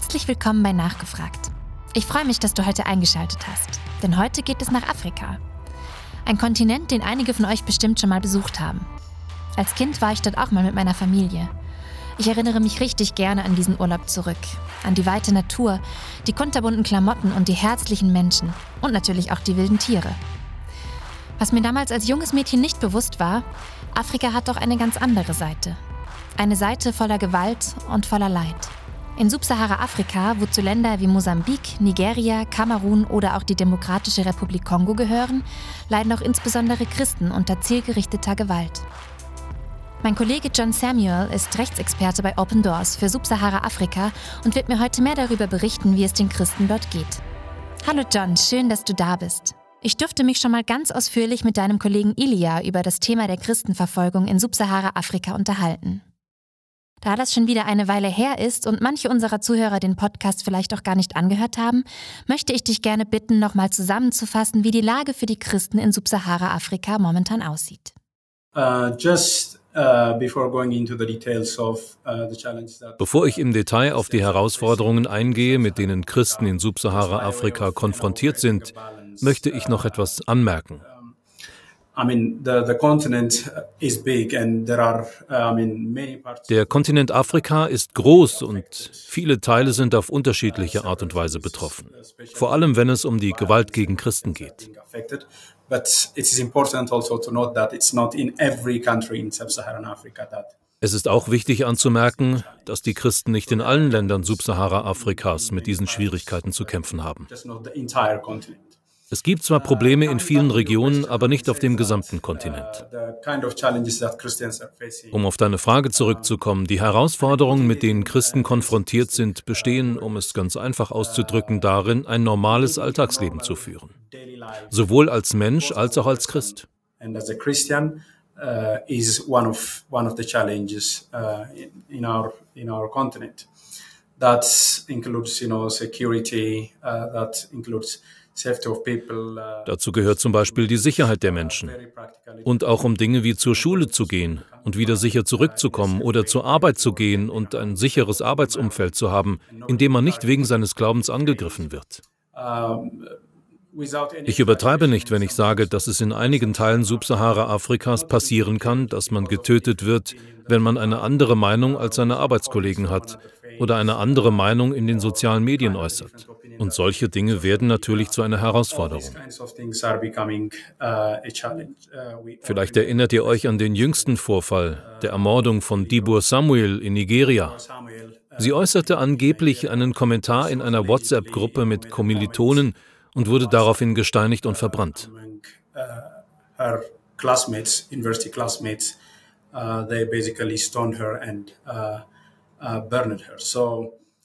Herzlich willkommen bei Nachgefragt. Ich freue mich, dass du heute eingeschaltet hast, denn heute geht es nach Afrika. Ein Kontinent, den einige von euch bestimmt schon mal besucht haben. Als Kind war ich dort auch mal mit meiner Familie. Ich erinnere mich richtig gerne an diesen Urlaub zurück, an die weite Natur, die kunterbunten Klamotten und die herzlichen Menschen und natürlich auch die wilden Tiere. Was mir damals als junges Mädchen nicht bewusst war, Afrika hat doch eine ganz andere Seite. Eine Seite voller Gewalt und voller Leid. In Subsahara-Afrika, wozu Länder wie Mosambik, Nigeria, Kamerun oder auch die Demokratische Republik Kongo gehören, leiden auch insbesondere Christen unter zielgerichteter Gewalt. Mein Kollege John Samuel ist Rechtsexperte bei Open Doors für Subsahara-Afrika und wird mir heute mehr darüber berichten, wie es den Christen dort geht. Hallo John, schön, dass du da bist. Ich durfte mich schon mal ganz ausführlich mit deinem Kollegen Ilia über das Thema der Christenverfolgung in Subsahara-Afrika unterhalten. Da das schon wieder eine Weile her ist und manche unserer Zuhörer den Podcast vielleicht auch gar nicht angehört haben, möchte ich dich gerne bitten, nochmal zusammenzufassen, wie die Lage für die Christen in Subsahara-Afrika momentan aussieht. Uh, just uh, uh, Bevor ich im Detail auf die Herausforderungen eingehe, mit denen Christen in Subsahara-Afrika konfrontiert sind, möchte ich noch etwas anmerken. Der Kontinent Afrika ist groß und viele Teile sind auf unterschiedliche Art und Weise betroffen, vor allem wenn es um die Gewalt gegen Christen geht. Es ist auch wichtig anzumerken, dass die Christen nicht in allen Ländern Subsahara-Afrikas mit diesen Schwierigkeiten zu kämpfen haben. Es gibt zwar Probleme in vielen Regionen, aber nicht auf dem gesamten Kontinent. Um auf deine Frage zurückzukommen, die Herausforderungen, mit denen Christen konfrontiert sind, bestehen, um es ganz einfach auszudrücken, darin, ein normales Alltagsleben zu führen. Sowohl als Mensch als auch als Christ. Uh, is one of one of the challenges uh, in, our in our continent. That includes, you know, security. Uh, that includes Dazu gehört zum Beispiel die Sicherheit der Menschen. Und auch um Dinge wie zur Schule zu gehen und wieder sicher zurückzukommen oder zur Arbeit zu gehen und ein sicheres Arbeitsumfeld zu haben, in dem man nicht wegen seines Glaubens angegriffen wird. Ich übertreibe nicht, wenn ich sage, dass es in einigen Teilen Subsahara-Afrikas passieren kann, dass man getötet wird, wenn man eine andere Meinung als seine Arbeitskollegen hat oder eine andere Meinung in den sozialen Medien äußert. Und solche Dinge werden natürlich zu einer Herausforderung. Vielleicht erinnert ihr euch an den jüngsten Vorfall, der Ermordung von Dibur Samuel in Nigeria. Sie äußerte angeblich einen Kommentar in einer WhatsApp-Gruppe mit Kommilitonen und wurde daraufhin gesteinigt und verbrannt.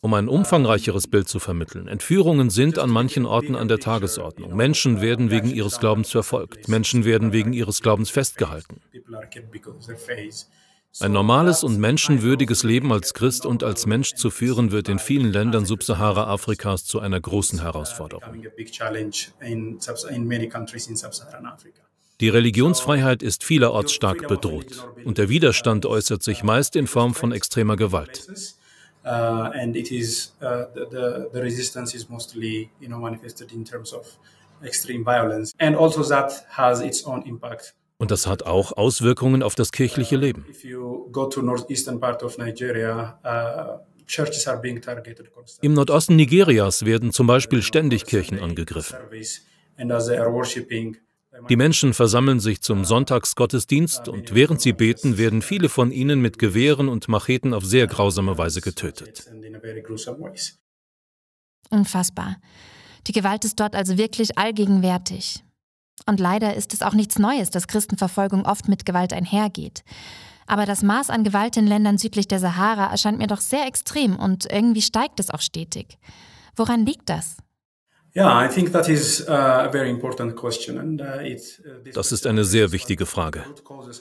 Um ein umfangreicheres Bild zu vermitteln. Entführungen sind an manchen Orten an der Tagesordnung. Menschen werden wegen ihres Glaubens verfolgt. Menschen werden wegen ihres Glaubens festgehalten. Ein normales und menschenwürdiges Leben als Christ und als Mensch zu führen, wird in vielen Ländern Subsahara-Afrikas zu einer großen Herausforderung. Die Religionsfreiheit ist vielerorts stark bedroht und der Widerstand äußert sich meist in Form von extremer Gewalt uh, and it is uh, the, the resistance is mostly you know manifested in terms of extreme violence and also that has its own impact und das hat auch Auswirkungen auf das kirchliche Leben. Uh, Im Nordosten Nigerias werden zum Beispiel ständig Kirchen angegriffen. Die Menschen versammeln sich zum Sonntagsgottesdienst und während sie beten, werden viele von ihnen mit Gewehren und Macheten auf sehr grausame Weise getötet. Unfassbar. Die Gewalt ist dort also wirklich allgegenwärtig. Und leider ist es auch nichts Neues, dass Christenverfolgung oft mit Gewalt einhergeht. Aber das Maß an Gewalt in Ländern südlich der Sahara erscheint mir doch sehr extrem und irgendwie steigt es auch stetig. Woran liegt das? Uh, das ist eine sehr wichtige Frage.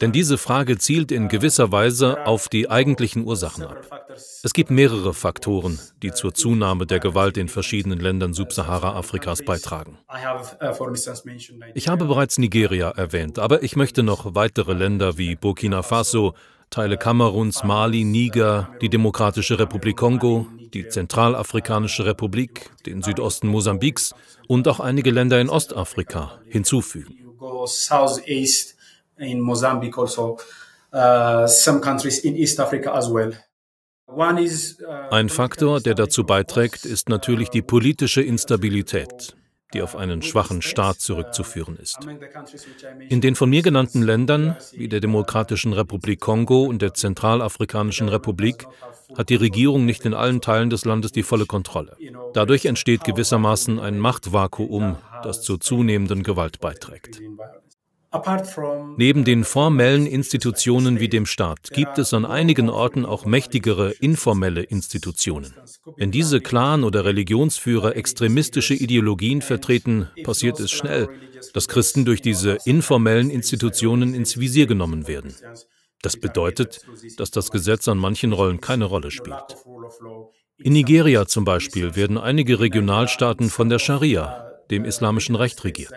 Denn diese Frage zielt in gewisser Weise auf die eigentlichen Ursachen ab. Es gibt mehrere Faktoren, die zur Zunahme der Gewalt in verschiedenen Ländern Subsahara-Afrikas beitragen. Ich habe bereits Nigeria erwähnt, aber ich möchte noch weitere Länder wie Burkina Faso, Teile Kameruns, Mali, Niger, die Demokratische Republik Kongo, die Zentralafrikanische Republik, den Südosten Mosambiks und auch einige Länder in Ostafrika hinzufügen. Ein Faktor, der dazu beiträgt, ist natürlich die politische Instabilität die auf einen schwachen Staat zurückzuführen ist. In den von mir genannten Ländern, wie der Demokratischen Republik Kongo und der Zentralafrikanischen Republik, hat die Regierung nicht in allen Teilen des Landes die volle Kontrolle. Dadurch entsteht gewissermaßen ein Machtvakuum, das zur zunehmenden Gewalt beiträgt. Neben den formellen Institutionen wie dem Staat gibt es an einigen Orten auch mächtigere informelle Institutionen. Wenn diese Clan- oder Religionsführer extremistische Ideologien vertreten, passiert es schnell, dass Christen durch diese informellen Institutionen ins Visier genommen werden. Das bedeutet, dass das Gesetz an manchen Rollen keine Rolle spielt. In Nigeria zum Beispiel werden einige Regionalstaaten von der Scharia, dem islamischen Recht regiert.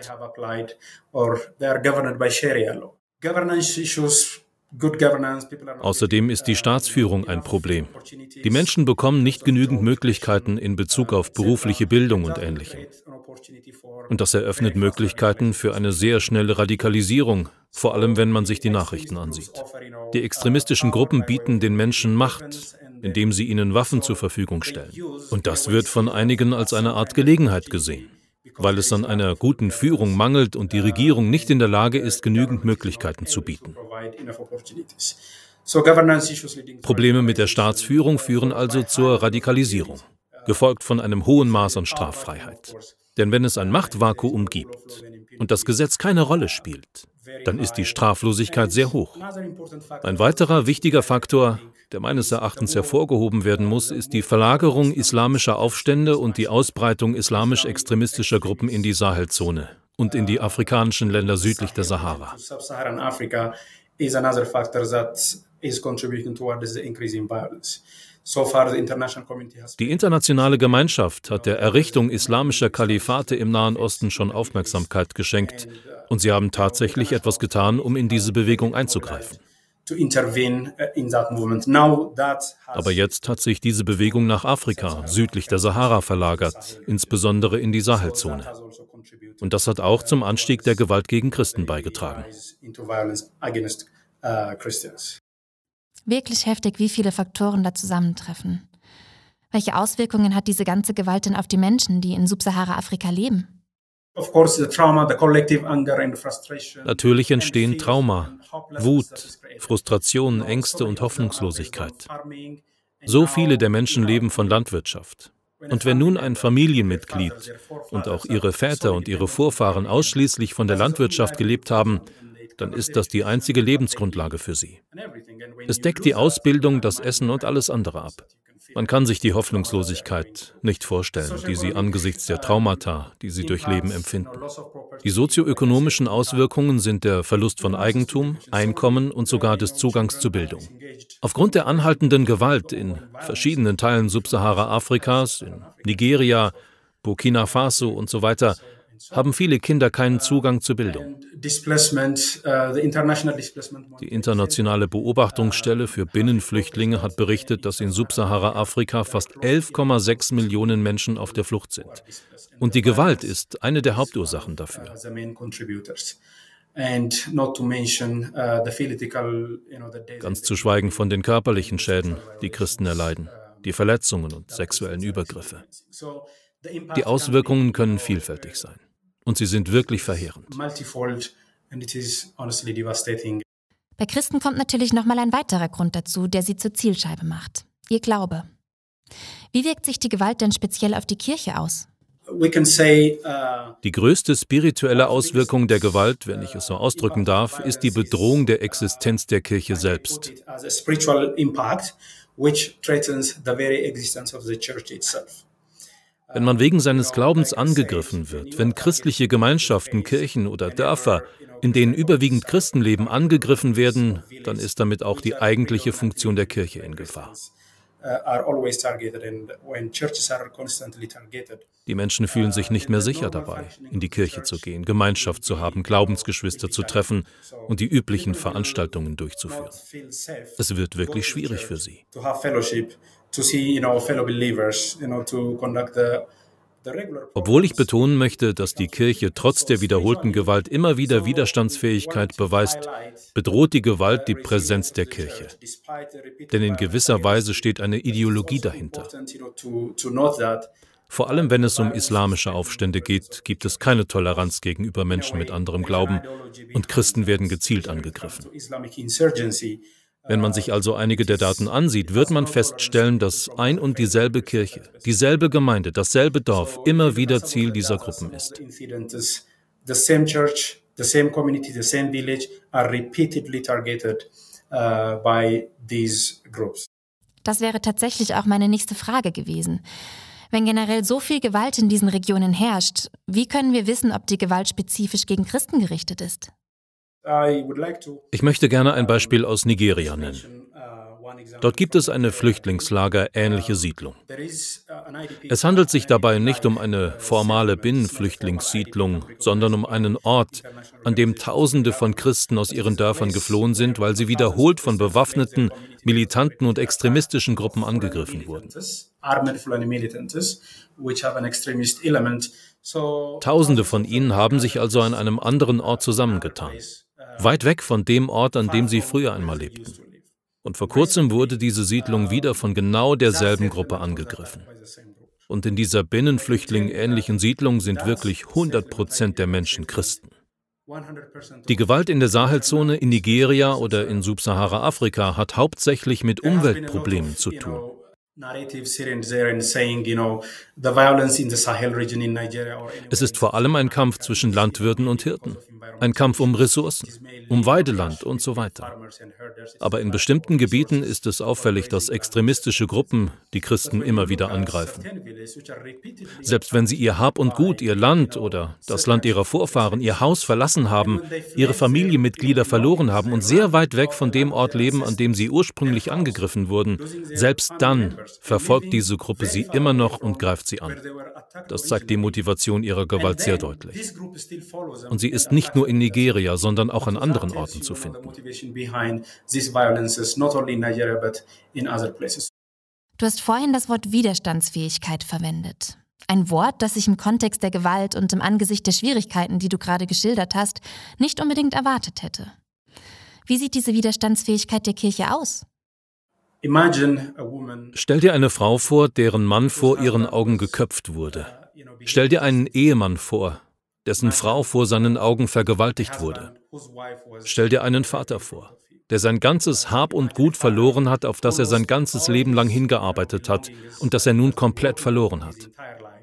Außerdem ist die Staatsführung ein Problem. Die Menschen bekommen nicht genügend Möglichkeiten in Bezug auf berufliche Bildung und Ähnlichem. Und das eröffnet Möglichkeiten für eine sehr schnelle Radikalisierung, vor allem wenn man sich die Nachrichten ansieht. Die extremistischen Gruppen bieten den Menschen Macht, indem sie ihnen Waffen zur Verfügung stellen. Und das wird von einigen als eine Art Gelegenheit gesehen weil es an einer guten Führung mangelt und die Regierung nicht in der Lage ist, genügend Möglichkeiten zu bieten. Probleme mit der Staatsführung führen also zur Radikalisierung, gefolgt von einem hohen Maß an Straffreiheit. Denn wenn es ein Machtvakuum gibt und das Gesetz keine Rolle spielt, dann ist die Straflosigkeit sehr hoch. Ein weiterer wichtiger Faktor der meines Erachtens hervorgehoben werden muss, ist die Verlagerung islamischer Aufstände und die Ausbreitung islamisch-extremistischer Gruppen in die Sahelzone und in die afrikanischen Länder südlich der Sahara. Die internationale Gemeinschaft hat der Errichtung islamischer Kalifate im Nahen Osten schon Aufmerksamkeit geschenkt, und sie haben tatsächlich etwas getan, um in diese Bewegung einzugreifen. Uh, Aber jetzt hat sich diese Bewegung nach Afrika, südlich der Sahara verlagert, insbesondere in die Sahelzone. Und das hat auch zum Anstieg der Gewalt gegen Christen beigetragen. Uh, Wirklich heftig, wie viele Faktoren da zusammentreffen. Welche Auswirkungen hat diese ganze Gewalt denn auf die Menschen, die in Subsahara-Afrika leben? Natürlich entstehen Trauma, Wut, Frustration, Ängste und Hoffnungslosigkeit. So viele der Menschen leben von Landwirtschaft. Und wenn nun ein Familienmitglied und auch ihre Väter und ihre Vorfahren ausschließlich von der Landwirtschaft gelebt haben, dann ist das die einzige Lebensgrundlage für sie. Es deckt die Ausbildung, das Essen und alles andere ab. Man kann sich die Hoffnungslosigkeit nicht vorstellen, die sie angesichts der Traumata, die sie durchleben, empfinden. Die sozioökonomischen Auswirkungen sind der Verlust von Eigentum, Einkommen und sogar des Zugangs zu Bildung. Aufgrund der anhaltenden Gewalt in verschiedenen Teilen Subsahara-Afrikas, in Nigeria, Burkina Faso und so weiter, haben viele Kinder keinen Zugang zur Bildung. Uh, Die internationale Beobachtungsstelle für Binnenflüchtlinge hat berichtet, dass in Subsahara-Afrika fast 11,6 Millionen Menschen auf der Flucht sind. Und die Gewalt ist eine der Hauptursachen dafür. Ganz zu schweigen von den körperlichen Schäden, die Christen erleiden, die Verletzungen und sexuellen Übergriffe. Die Auswirkungen können vielfältig sein. Und sie sind wirklich verheerend. Bei Christen kommt natürlich nochmal ein weiterer Grund dazu, der sie zur Zielscheibe macht. Ihr Glaube. Wie wirkt sich die Gewalt denn speziell auf die Kirche aus? Uh, die größte spirituelle Auswirkung der Gewalt, wenn ich es so ausdrücken darf, ist die Bedrohung der Existenz der Kirche selbst. Wenn man wegen seines Glaubens angegriffen wird, wenn christliche Gemeinschaften, Kirchen oder Dörfer, in denen überwiegend Christen leben, angegriffen werden, dann ist damit auch die eigentliche Funktion der Kirche in Gefahr. Die Menschen fühlen sich nicht mehr sicher dabei, in die Kirche zu gehen, Gemeinschaft zu haben, Glaubensgeschwister zu treffen und die üblichen Veranstaltungen durchzuführen. Es wird wirklich schwierig für sie. Obwohl ich betonen möchte, dass die Kirche trotz der wiederholten Gewalt immer wieder Widerstandsfähigkeit beweist, bedroht die Gewalt die Präsenz der Kirche. Denn in gewisser Weise steht eine Ideologie dahinter. Vor allem wenn es um islamische Aufstände geht, gibt es keine Toleranz gegenüber Menschen mit anderem Glauben und Christen werden gezielt angegriffen. Wenn man sich also einige der Daten ansieht, wird man feststellen, dass ein und dieselbe Kirche, dieselbe Gemeinde, dasselbe Dorf immer wieder Ziel dieser Gruppen ist. Das wäre tatsächlich auch meine nächste Frage gewesen. Wenn generell so viel Gewalt in diesen Regionen herrscht, wie können wir wissen, ob die Gewalt spezifisch gegen Christen gerichtet ist? Ich möchte gerne ein Beispiel aus Nigeria nennen. Dort gibt es eine Flüchtlingslager-ähnliche Siedlung. Es handelt sich dabei nicht um eine formale Binnenflüchtlingssiedlung, sondern um einen Ort, an dem Tausende von Christen aus ihren Dörfern geflohen sind, weil sie wiederholt von bewaffneten, militanten und extremistischen Gruppen angegriffen wurden. Tausende von ihnen haben sich also an einem anderen Ort zusammengetan weit weg von dem Ort, an dem sie früher einmal lebten. Und vor kurzem wurde diese Siedlung wieder von genau derselben Gruppe angegriffen. Und in dieser Binnenflüchtling-ähnlichen Siedlung sind wirklich 100 Prozent der Menschen Christen. Die Gewalt in der Sahelzone, in Nigeria oder in Subsahara-Afrika hat hauptsächlich mit Umweltproblemen zu tun. Es ist vor allem ein Kampf zwischen Landwirten und Hirten, ein Kampf um Ressourcen, um Weideland und so weiter. Aber in bestimmten Gebieten ist es auffällig, dass extremistische Gruppen die Christen immer wieder angreifen. Selbst wenn sie ihr Hab und Gut, ihr Land oder das Land ihrer Vorfahren, ihr Haus verlassen haben, ihre Familienmitglieder verloren haben und sehr weit weg von dem Ort leben, an dem sie ursprünglich angegriffen wurden, selbst dann verfolgt diese Gruppe sie immer noch und greift sie an. Das zeigt die Motivation ihrer Gewalt sehr deutlich. Und sie ist nicht nur in Nigeria, sondern auch an anderen Orten zu finden. Du hast vorhin das Wort Widerstandsfähigkeit verwendet. Ein Wort, das ich im Kontext der Gewalt und im Angesicht der Schwierigkeiten, die du gerade geschildert hast, nicht unbedingt erwartet hätte. Wie sieht diese Widerstandsfähigkeit der Kirche aus? Stell dir eine Frau vor, deren Mann vor ihren Augen geköpft wurde. Stell dir einen Ehemann vor, dessen Frau vor seinen Augen vergewaltigt wurde. Stell dir einen Vater vor, der sein ganzes Hab und Gut verloren hat, auf das er sein ganzes Leben lang hingearbeitet hat und das er nun komplett verloren hat.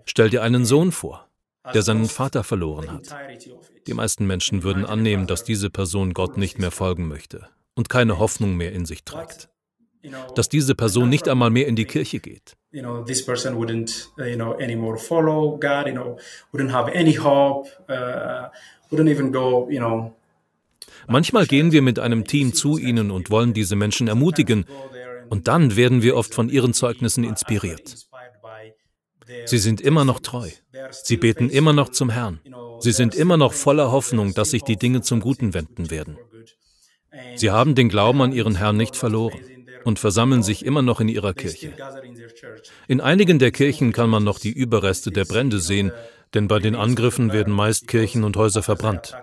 Stell dir einen Sohn vor, der seinen Vater verloren hat. Die meisten Menschen würden annehmen, dass diese Person Gott nicht mehr folgen möchte und keine Hoffnung mehr in sich trägt dass diese Person nicht einmal mehr in die Kirche geht. Manchmal gehen wir mit einem Team zu ihnen und wollen diese Menschen ermutigen, und dann werden wir oft von ihren Zeugnissen inspiriert. Sie sind immer noch treu. Sie beten immer noch zum Herrn. Sie sind immer noch voller Hoffnung, dass sich die Dinge zum Guten wenden werden. Sie haben den Glauben an ihren Herrn nicht verloren und versammeln sich immer noch in ihrer Kirche. In einigen der Kirchen kann man noch die Überreste der Brände sehen, denn bei den Angriffen werden meist Kirchen und Häuser verbrannt.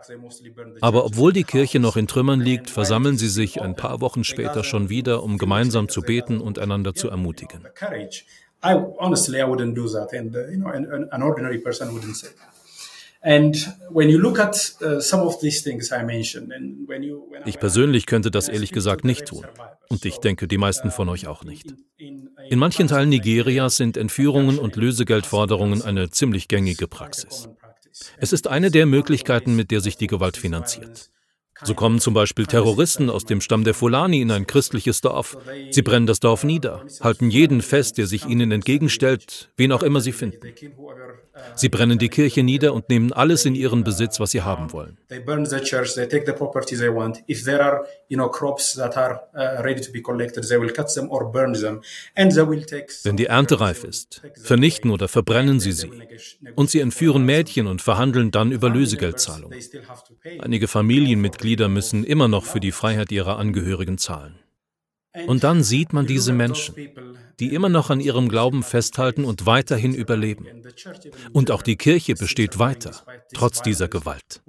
Aber obwohl die Kirche noch in Trümmern liegt, versammeln sie sich ein paar Wochen später schon wieder, um gemeinsam zu beten und einander zu ermutigen. I honestly I wouldn't do that and uh, you know an, an ordinary person wouldn't say that. Ich persönlich könnte das ehrlich gesagt nicht tun. Und ich denke, die meisten von euch auch nicht. In manchen Teilen Nigerias sind Entführungen und Lösegeldforderungen eine ziemlich gängige Praxis. Es ist eine der Möglichkeiten, mit der sich die Gewalt finanziert. So kommen zum Beispiel Terroristen aus dem Stamm der Fulani in ein christliches Dorf. Sie brennen das Dorf nieder, halten jeden fest, der sich ihnen entgegenstellt, wen auch immer sie finden. Sie brennen die Kirche nieder und nehmen alles in ihren Besitz, was sie haben wollen. Wenn die Ernte reif ist, vernichten oder verbrennen sie sie. Und sie entführen Mädchen und verhandeln dann über Lösegeldzahlungen. Einige Familienmitglieder müssen immer noch für die Freiheit ihrer Angehörigen zahlen. Und dann sieht man diese Menschen, die immer noch an ihrem Glauben festhalten und weiterhin überleben. Und auch die Kirche besteht weiter, trotz dieser Gewalt.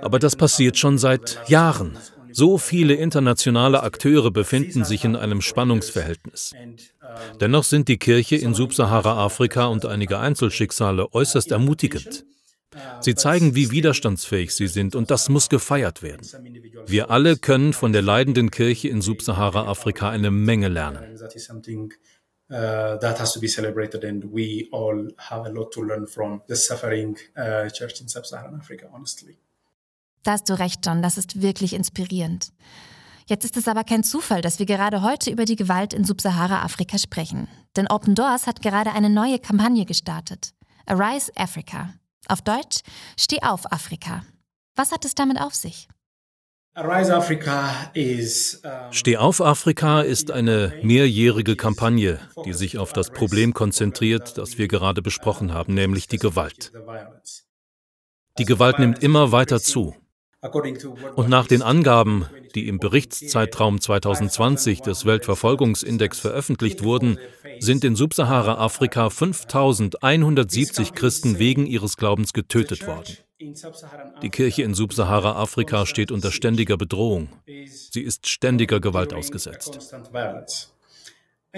Aber das passiert schon seit Jahren. So viele internationale Akteure befinden sich in einem Spannungsverhältnis. Dennoch sind die Kirche in Subsahara-Afrika und einige Einzelschicksale äußerst ermutigend. Sie zeigen, wie widerstandsfähig sie sind, und das muss gefeiert werden. Wir alle können von der leidenden Kirche in Subsahara-Afrika eine Menge lernen. Uh, that has to be celebrated, and we all have a lot to learn from the suffering uh, church in sub-Saharan Africa, honestly. Da hast du recht, John, das ist wirklich inspirierend. Jetzt ist es aber kein Zufall, dass wir gerade heute über die Gewalt in Subsahara-Afrika sprechen. Denn Open Doors hat gerade eine neue Kampagne gestartet. Arise Africa. Auf Deutsch, Steh auf Afrika. Was hat es damit auf sich? Steh auf Afrika ist eine mehrjährige Kampagne, die sich auf das Problem konzentriert, das wir gerade besprochen haben, nämlich die Gewalt. Die Gewalt nimmt immer weiter zu. Und nach den Angaben, die im Berichtszeitraum 2020 des Weltverfolgungsindex veröffentlicht wurden, sind in Subsahara-Afrika 5170 Christen wegen ihres Glaubens getötet worden. Die Kirche in Subsahara-Afrika steht unter ständiger Bedrohung. Sie ist ständiger Gewalt ausgesetzt.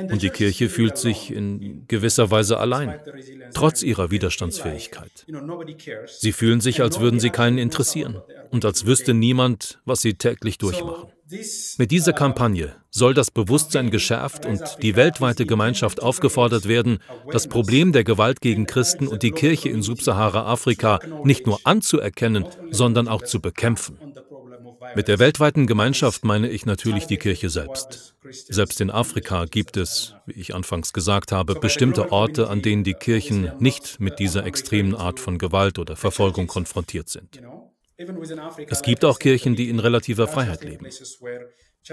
Und die Kirche fühlt sich in gewisser Weise allein, trotz ihrer Widerstandsfähigkeit. Sie fühlen sich, als würden sie keinen interessieren und als wüsste niemand, was sie täglich durchmachen. Mit dieser Kampagne soll das Bewusstsein geschärft und die weltweite Gemeinschaft aufgefordert werden, das Problem der Gewalt gegen Christen und die Kirche in Subsahara-Afrika nicht nur anzuerkennen, sondern auch zu bekämpfen. Mit der weltweiten Gemeinschaft meine ich natürlich die Kirche selbst. Selbst in Afrika gibt es, wie ich anfangs gesagt habe, bestimmte Orte, an denen die Kirchen nicht mit dieser extremen Art von Gewalt oder Verfolgung konfrontiert sind. Es gibt auch Kirchen, die in relativer Freiheit leben.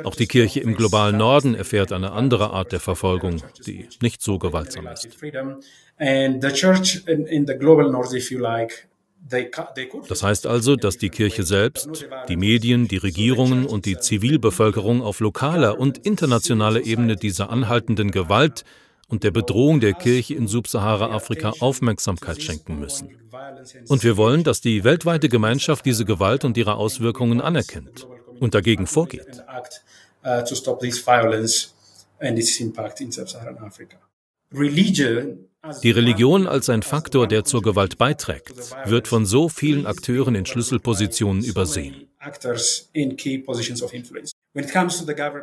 Auch die Kirche im globalen Norden erfährt eine andere Art der Verfolgung, die nicht so gewaltsam ist. Das heißt also, dass die Kirche selbst, die Medien, die Regierungen und die Zivilbevölkerung auf lokaler und internationaler Ebene dieser anhaltenden Gewalt und der Bedrohung der Kirche in Subsahara-Afrika Aufmerksamkeit schenken müssen. Und wir wollen, dass die weltweite Gemeinschaft diese Gewalt und ihre Auswirkungen anerkennt und dagegen vorgeht. Die Religion als ein Faktor, der zur Gewalt beiträgt, wird von so vielen Akteuren in Schlüsselpositionen übersehen.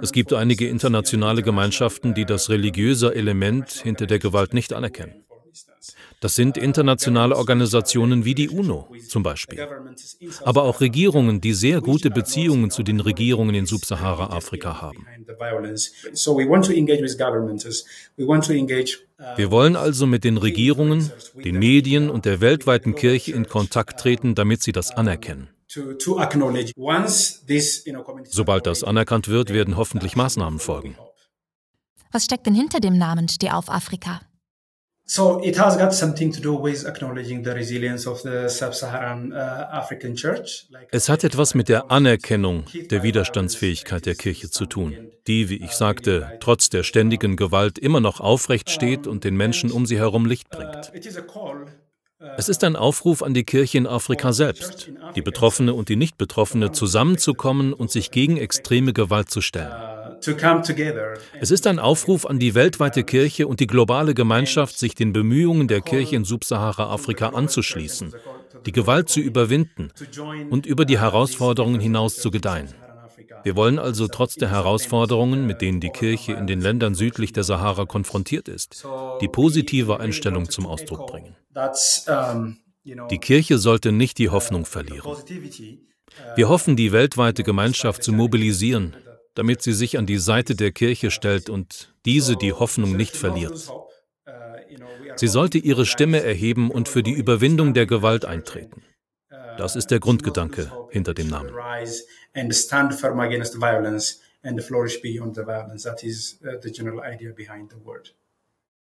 Es gibt einige internationale Gemeinschaften, die das religiöse Element hinter der Gewalt nicht anerkennen. Das sind internationale Organisationen wie die UNO zum Beispiel, aber auch Regierungen, die sehr gute Beziehungen zu den Regierungen in Subsahara-Afrika haben. Wir wollen also mit den Regierungen, den Medien und der weltweiten Kirche in Kontakt treten, damit sie das anerkennen. Sobald das anerkannt wird, werden hoffentlich Maßnahmen folgen. Was steckt denn hinter dem Namen Steh auf Afrika? So it has got something to do with acknowledging the resilience of the sub-Saharan uh, African Church. Es hat etwas mit der Anerkennung der Widerstandsfähigkeit der Kirche zu tun, die, wie ich sagte, trotz der ständigen Gewalt immer noch aufrecht steht und den Menschen um sie herum Licht bringt. Es ist ein Aufruf an die Kirche in Afrika selbst, die Betroffene und die Nicht-Betroffene zusammenzukommen und sich gegen extreme Gewalt zu stellen. Es ist ein Aufruf an die weltweite Kirche und die globale Gemeinschaft, sich den Bemühungen der Kirche in Subsahara-Afrika anzuschließen, die Gewalt zu überwinden und über die Herausforderungen hinaus zu gedeihen. Wir wollen also trotz der Herausforderungen, mit denen die Kirche in den Ländern südlich der Sahara konfrontiert ist, die positive Einstellung zum Ausdruck bringen. Die Kirche sollte nicht die Hoffnung verlieren. Wir hoffen, die weltweite Gemeinschaft zu mobilisieren, damit sie sich an die Seite der Kirche stellt und diese die Hoffnung nicht verliert. Sie sollte ihre Stimme erheben und für die Überwindung der Gewalt eintreten. Das ist der Grundgedanke hinter dem Namen.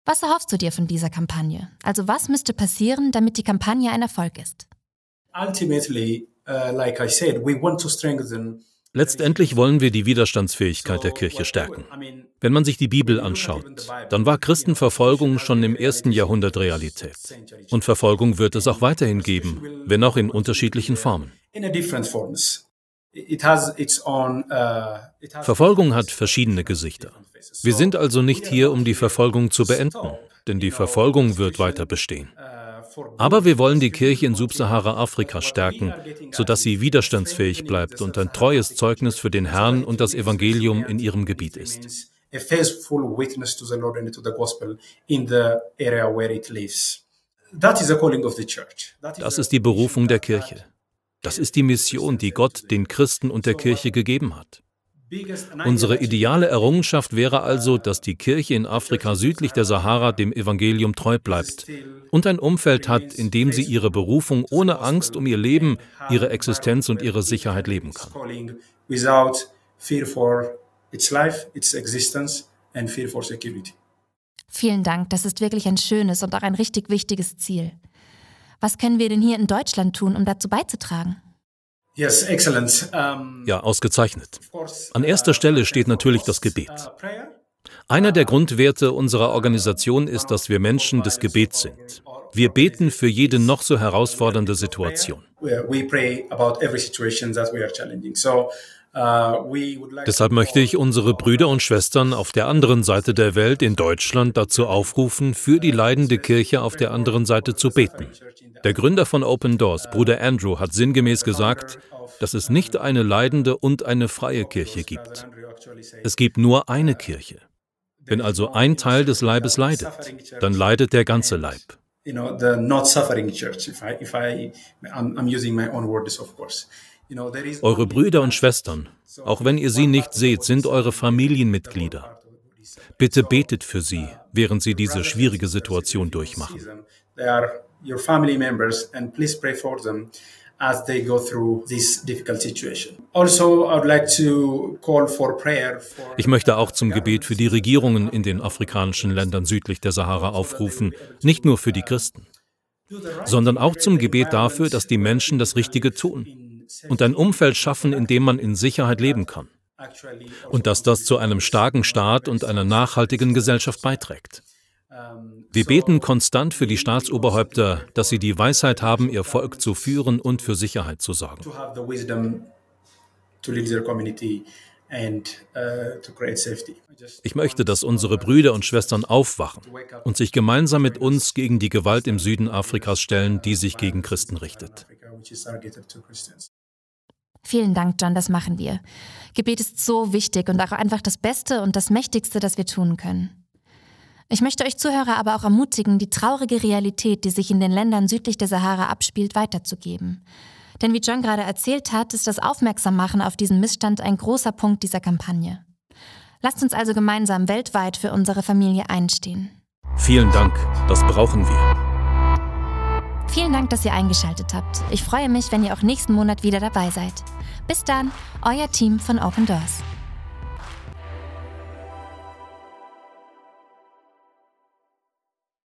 Was erhoffst du dir von dieser Kampagne? Also was müsste passieren, damit die Kampagne ein Erfolg ist? Ultimately, uh, like I said, we want to strengthen Letztendlich wollen wir die Widerstandsfähigkeit der Kirche stärken. Wenn man sich die Bibel anschaut, dann war Christenverfolgung schon im ersten Jahrhundert Realität. Und Verfolgung wird es auch weiterhin geben, wenn auch in unterschiedlichen Formen. Verfolgung hat verschiedene Gesichter. Wir sind also nicht hier, um die Verfolgung zu beenden, denn die Verfolgung wird weiter bestehen. Aber wir wollen die Kirche in Subsahara-Afrika stärken, sodass sie widerstandsfähig bleibt und ein treues Zeugnis für den Herrn und das Evangelium in ihrem Gebiet ist. Das ist die Berufung der Kirche. Das ist die Mission, die Gott den Christen und der Kirche gegeben hat. Unsere ideale Errungenschaft wäre also, dass die Kirche in Afrika südlich der Sahara dem Evangelium treu bleibt und ein Umfeld hat, in dem sie ihre Berufung ohne Angst um ihr Leben, ihre Existenz und ihre Sicherheit leben kann. Vielen Dank, das ist wirklich ein schönes und auch ein richtig wichtiges Ziel. Was können wir denn hier in Deutschland tun, um dazu beizutragen? Yes, excellent. Um, ja, ausgezeichnet. An erster Stelle steht natürlich das Gebet. Einer der Grundwerte unserer Organisation ist, dass wir Menschen des Gebets sind. Wir beten für jede noch so herausfordernde Situation. Deshalb möchte ich unsere Brüder und Schwestern auf der anderen Seite der Welt in Deutschland dazu aufrufen, für die leidende Kirche auf der anderen Seite zu beten. Der Gründer von Open Doors, Bruder Andrew, hat sinngemäß gesagt, dass es nicht eine leidende und eine freie Kirche gibt. Es gibt nur eine Kirche. Wenn also ein Teil des Leibes leidet, dann leidet der ganze Leib. Eure Brüder und Schwestern, auch wenn ihr sie nicht seht, sind eure Familienmitglieder. Bitte betet für sie, während sie diese schwierige Situation durchmachen. Ich möchte auch zum Gebet für die Regierungen in den afrikanischen Ländern südlich der Sahara aufrufen, nicht nur für die Christen, sondern auch zum Gebet dafür, dass die Menschen das Richtige tun und ein Umfeld schaffen, in dem man in Sicherheit leben kann. Und dass das zu einem starken Staat und einer nachhaltigen Gesellschaft beiträgt. Wir beten konstant für die Staatsoberhäupter, dass sie die Weisheit haben, ihr Volk zu führen und für Sicherheit zu sorgen. Ich möchte, dass unsere Brüder und Schwestern aufwachen und sich gemeinsam mit uns gegen die Gewalt im Süden Afrikas stellen, die sich gegen Christen richtet. Vielen Dank, John, das machen wir. Gebet ist so wichtig und auch einfach das Beste und das Mächtigste, das wir tun können. Ich möchte euch Zuhörer aber auch ermutigen, die traurige Realität, die sich in den Ländern südlich der Sahara abspielt, weiterzugeben. Denn wie John gerade erzählt hat, ist das Aufmerksammachen auf diesen Missstand ein großer Punkt dieser Kampagne. Lasst uns also gemeinsam weltweit für unsere Familie einstehen. Vielen Dank, das brauchen wir. Vielen Dank, dass ihr eingeschaltet habt. Ich freue mich, wenn ihr auch nächsten Monat wieder dabei seid. Bis dann, euer Team von Open Doors.